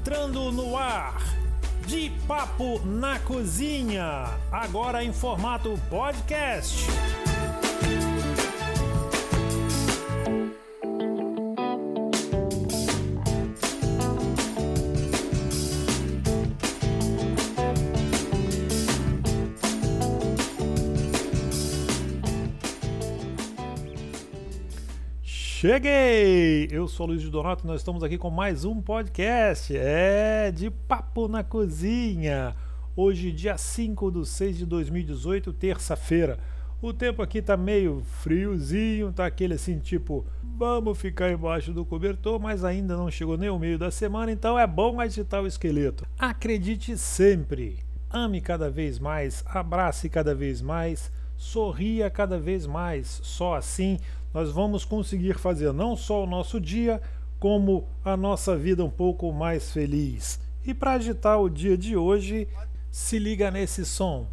entrando no ar. De Papo na Cozinha, agora em formato podcast. Cheguei! Eu sou Luiz de Donato e nós estamos aqui com mais um podcast. É de Papo na Cozinha. Hoje, dia 5 de 6 de 2018, terça-feira. O tempo aqui tá meio friozinho, tá aquele assim, tipo, vamos ficar embaixo do cobertor, mas ainda não chegou nem o meio da semana, então é bom agitar o esqueleto. Acredite sempre, ame cada vez mais, abrace cada vez mais, sorria cada vez mais. Só assim nós vamos conseguir fazer não só o nosso dia, como a nossa vida um pouco mais feliz. E para agitar o dia de hoje, se liga nesse som.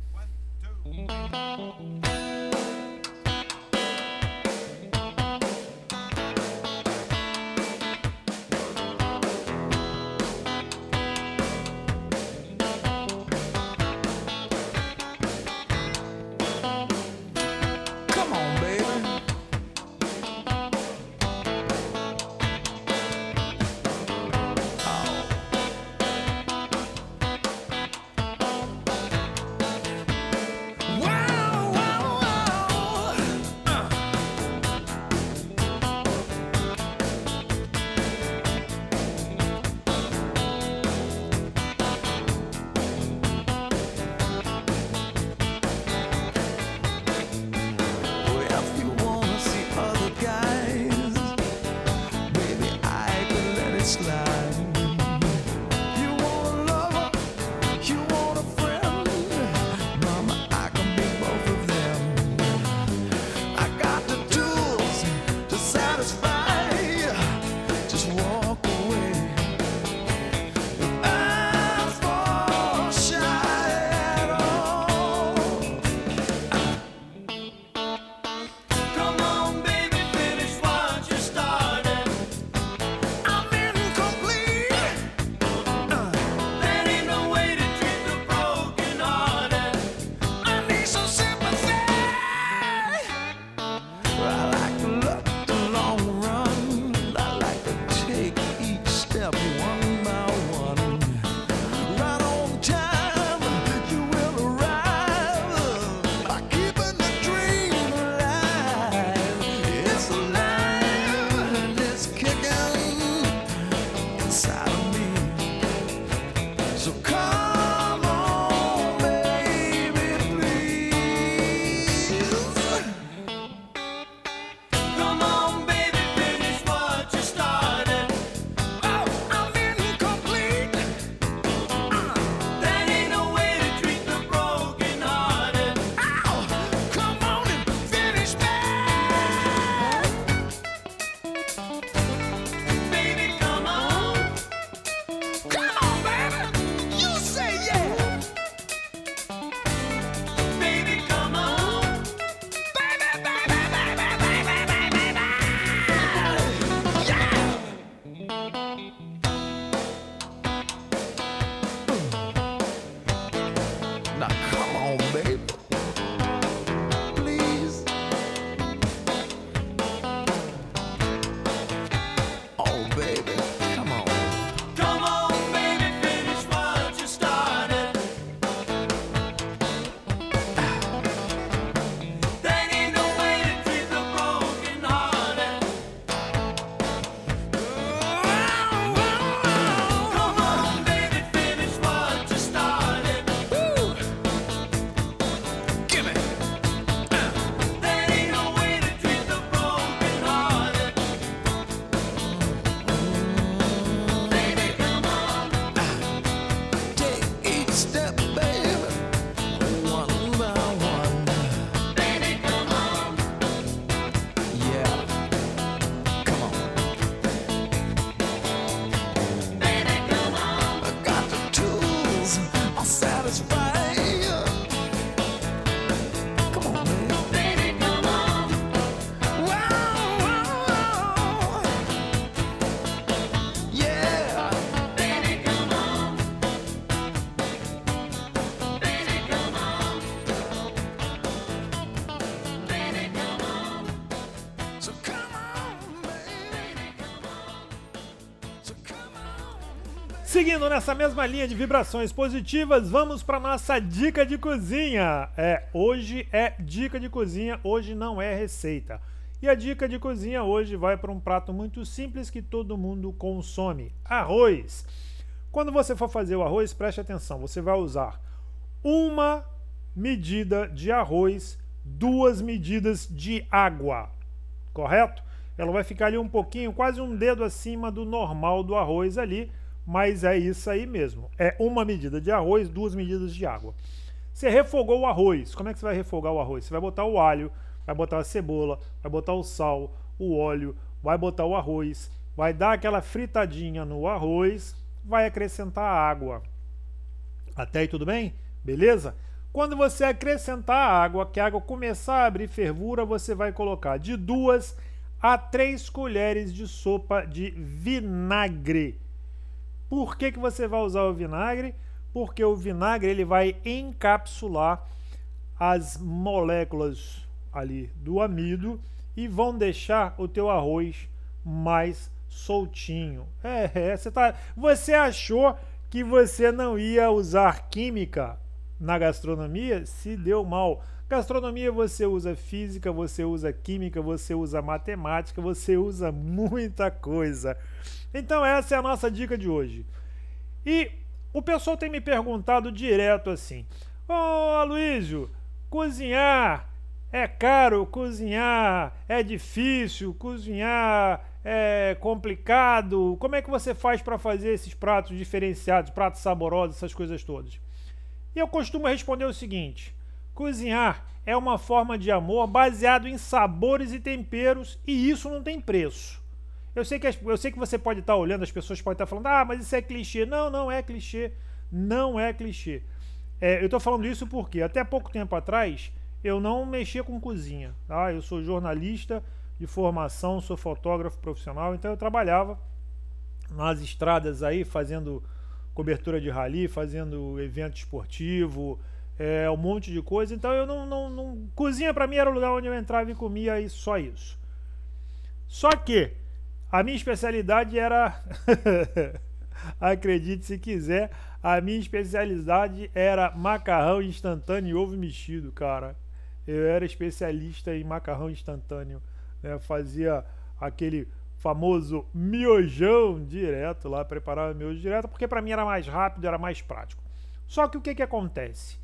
Inside Seguindo nessa mesma linha de vibrações positivas, vamos para nossa dica de cozinha. É, hoje é dica de cozinha, hoje não é receita. E a dica de cozinha hoje vai para um prato muito simples que todo mundo consome: arroz. Quando você for fazer o arroz, preste atenção, você vai usar uma medida de arroz, duas medidas de água, correto? Ela vai ficar ali um pouquinho, quase um dedo acima do normal do arroz ali mas é isso aí mesmo. É uma medida de arroz, duas medidas de água. Você refogou o arroz. Como é que você vai refogar o arroz? Você vai botar o alho, vai botar a cebola, vai botar o sal, o óleo, vai botar o arroz, vai dar aquela fritadinha no arroz, vai acrescentar água. Até aí tudo bem? Beleza? Quando você acrescentar a água, que a água começar a abrir fervura, você vai colocar de duas a três colheres de sopa de vinagre. Por que, que você vai usar o vinagre? Porque o vinagre ele vai encapsular as moléculas ali do amido e vão deixar o teu arroz mais soltinho. É, é, você, tá, você achou que você não ia usar química na gastronomia? Se deu mal. Gastronomia você usa física, você usa química, você usa matemática, você usa muita coisa. Então essa é a nossa dica de hoje. E o pessoal tem me perguntado direto assim: Ô oh, Aloysio, cozinhar é caro, cozinhar é difícil, cozinhar é complicado. Como é que você faz para fazer esses pratos diferenciados, pratos saborosos, essas coisas todas? E eu costumo responder o seguinte: Cozinhar é uma forma de amor baseado em sabores e temperos e isso não tem preço. Eu sei que, eu sei que você pode estar olhando, as pessoas podem estar falando, ah, mas isso é clichê. Não, não é clichê. Não é clichê. É, eu estou falando isso porque até pouco tempo atrás eu não mexia com cozinha. Tá? Eu sou jornalista de formação, sou fotógrafo profissional, então eu trabalhava nas estradas aí fazendo cobertura de rally, fazendo evento esportivo, é, um monte de coisa. Então eu não. não, não... Cozinha para mim era o lugar onde eu entrava e comia e só isso. Só que a minha especialidade era. Acredite se quiser, a minha especialidade era macarrão instantâneo e ovo mexido, cara. Eu era especialista em macarrão instantâneo. Né? Fazia aquele famoso miojão direto lá, preparava miojo direto, porque para mim era mais rápido, era mais prático. Só que o que, que acontece?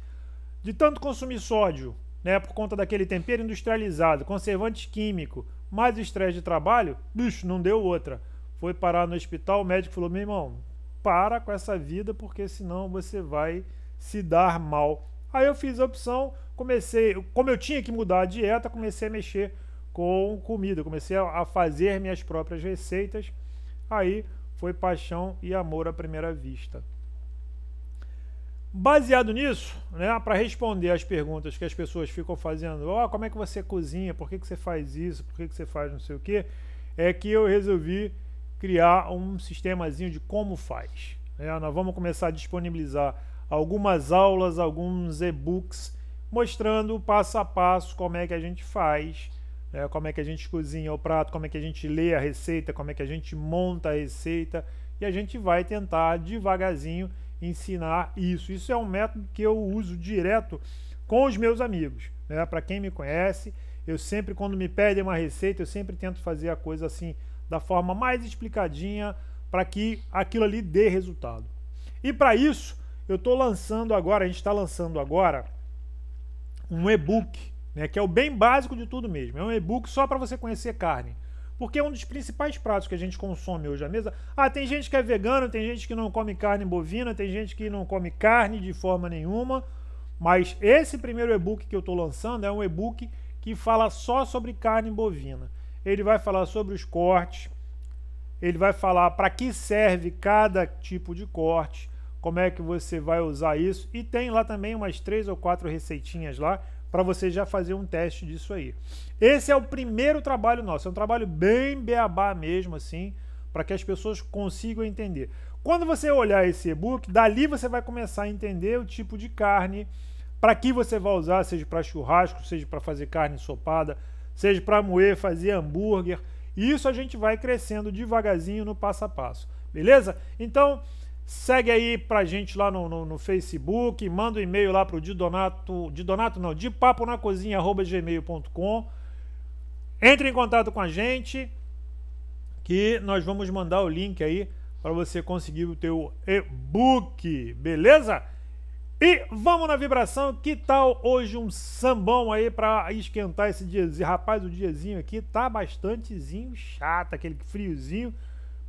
De tanto consumir sódio, né, por conta daquele tempero industrializado, conservante químico, mais estresse de trabalho, bicho, não deu outra. Foi parar no hospital, o médico falou: meu irmão, para com essa vida, porque senão você vai se dar mal. Aí eu fiz a opção, comecei, como eu tinha que mudar a dieta, comecei a mexer com comida, comecei a fazer minhas próprias receitas. Aí foi paixão e amor à primeira vista. Baseado nisso, né, para responder as perguntas que as pessoas ficam fazendo, oh, como é que você cozinha, por que, que você faz isso, por que, que você faz não sei o que, é que eu resolvi criar um sistemazinho de como faz. Né? Nós vamos começar a disponibilizar algumas aulas, alguns e-books, mostrando passo a passo como é que a gente faz, né? como é que a gente cozinha o prato, como é que a gente lê a receita, como é que a gente monta a receita, e a gente vai tentar devagarzinho ensinar isso. Isso é um método que eu uso direto com os meus amigos. Né? Para quem me conhece, eu sempre, quando me pedem uma receita, eu sempre tento fazer a coisa assim, da forma mais explicadinha, para que aquilo ali dê resultado. E para isso, eu estou lançando agora, a gente está lançando agora um e-book, né, que é o bem básico de tudo mesmo. É um e-book só para você conhecer carne. Porque é um dos principais pratos que a gente consome hoje à mesa. Ah, tem gente que é vegano, tem gente que não come carne bovina, tem gente que não come carne de forma nenhuma. Mas esse primeiro e-book que eu estou lançando é um e-book que fala só sobre carne bovina. Ele vai falar sobre os cortes, ele vai falar para que serve cada tipo de corte, como é que você vai usar isso. E tem lá também umas três ou quatro receitinhas lá para você já fazer um teste disso aí. Esse é o primeiro trabalho nosso, é um trabalho bem beabá mesmo, assim, para que as pessoas consigam entender. Quando você olhar esse e-book, dali você vai começar a entender o tipo de carne, para que você vai usar, seja para churrasco, seja para fazer carne ensopada, seja para moer, fazer hambúrguer. Isso a gente vai crescendo devagarzinho no passo a passo, beleza? Então, Segue aí pra gente lá no, no, no Facebook, manda um e-mail lá pro Didonato, Didonato não, de papo na cozinha, arroba gmail.com. Entre em contato com a gente, que nós vamos mandar o link aí para você conseguir o teu e-book, beleza? E vamos na vibração, que tal hoje um sambão aí para esquentar esse diazinho? Rapaz, o diazinho aqui tá bastantezinho chato, aquele friozinho,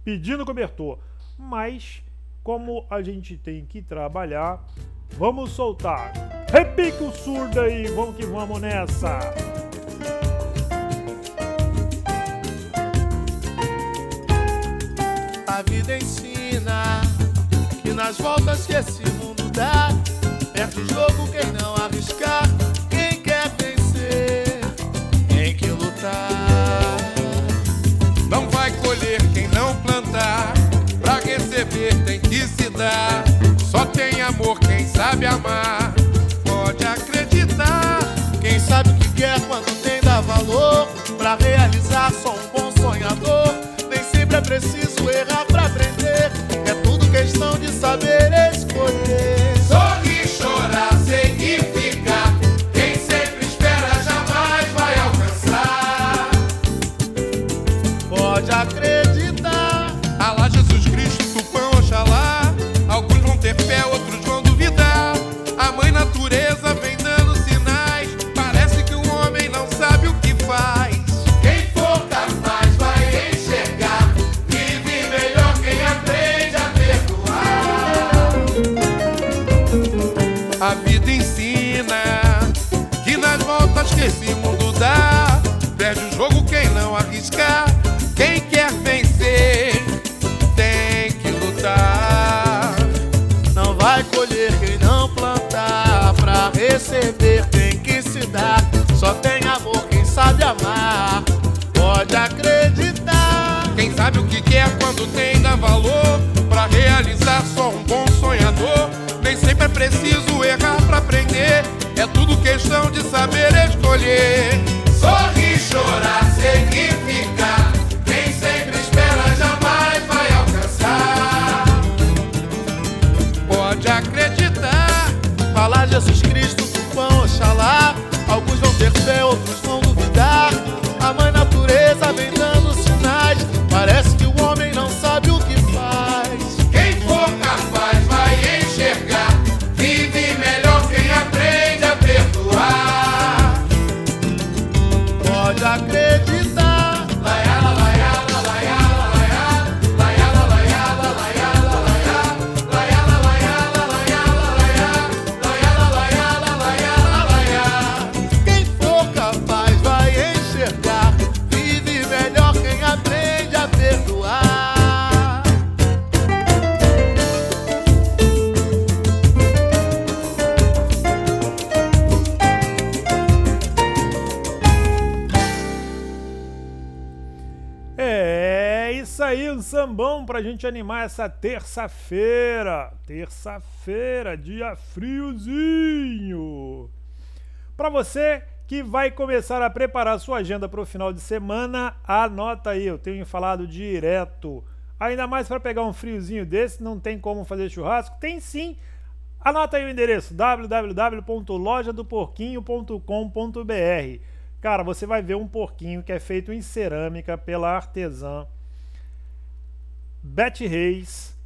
pedindo cobertor. Mas, como a gente tem que trabalhar, vamos soltar. Repique o surdo aí, vamos que vamos nessa! A vida ensina que nas voltas que esse mundo dá, perde jogo quem não arriscar. Quem quer vencer tem que lutar. Sabe amar. Quando tem dá valor. Pra realizar, só um bom sonhador. Nem sempre é preciso errar pra aprender. É tudo questão de saber escolher. Sorrir, chorar, significa. Quem sempre espera jamais vai alcançar. Pode acreditar. Falar Jesus Cristo, Tupã, Oxalá. Alguns vão ter fé, outros vão sambão pra gente animar essa terça-feira. Terça-feira, dia friozinho. Pra você que vai começar a preparar sua agenda para o final de semana, anota aí, eu tenho falado direto. Ainda mais para pegar um friozinho desse, não tem como fazer churrasco? Tem sim. Anota aí o endereço www.lojadoporquinho.com.br. Cara, você vai ver um porquinho que é feito em cerâmica pela artesã Beth Reis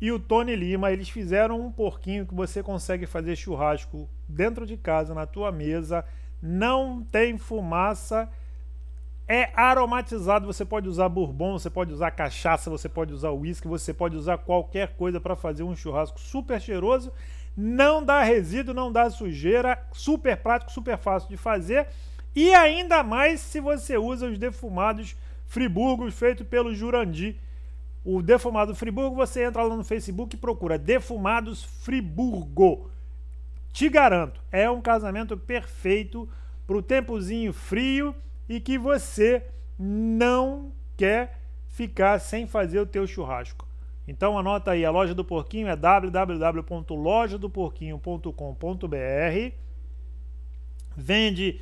e o Tony Lima. Eles fizeram um porquinho que você consegue fazer churrasco dentro de casa, na tua mesa. Não tem fumaça. É aromatizado, você pode usar bourbon, você pode usar cachaça, você pode usar uísque, você pode usar qualquer coisa para fazer um churrasco super cheiroso. Não dá resíduo, não dá sujeira, super prático, super fácil de fazer. E ainda mais se você usa os defumados Friburgos feito pelo Jurandir. O defumado Friburgo, você entra lá no Facebook e procura Defumados Friburgo. Te garanto, é um casamento perfeito para o tempozinho frio e que você não quer ficar sem fazer o teu churrasco. Então anota aí, a loja do porquinho é www.lojadoporquinho.com.br. Vende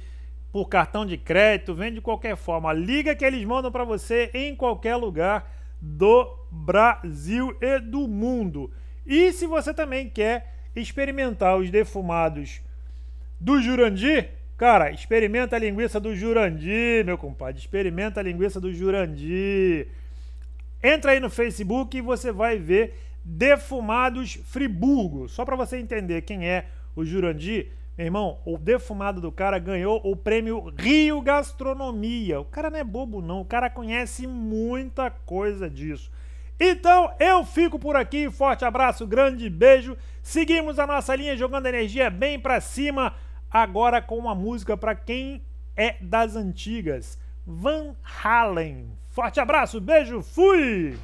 por cartão de crédito, vende de qualquer forma. Liga que eles mandam para você em qualquer lugar do Brasil e do mundo. E se você também quer experimentar os defumados do Jurandir, cara, experimenta a linguiça do Jurandir, meu compadre, experimenta a linguiça do Jurandir. Entra aí no Facebook e você vai ver Defumados Friburgo. Só para você entender quem é o Jurandir, meu irmão, o defumado do cara ganhou o prêmio Rio Gastronomia. O cara não é bobo, não. O cara conhece muita coisa disso. Então eu fico por aqui. Forte abraço, grande beijo. Seguimos a nossa linha jogando energia bem para cima. Agora com uma música para quem é das antigas. Van Halen. Forte abraço, beijo, fui!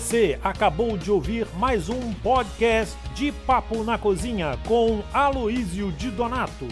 Você acabou de ouvir mais um podcast de Papo na Cozinha com Aloísio de Donato.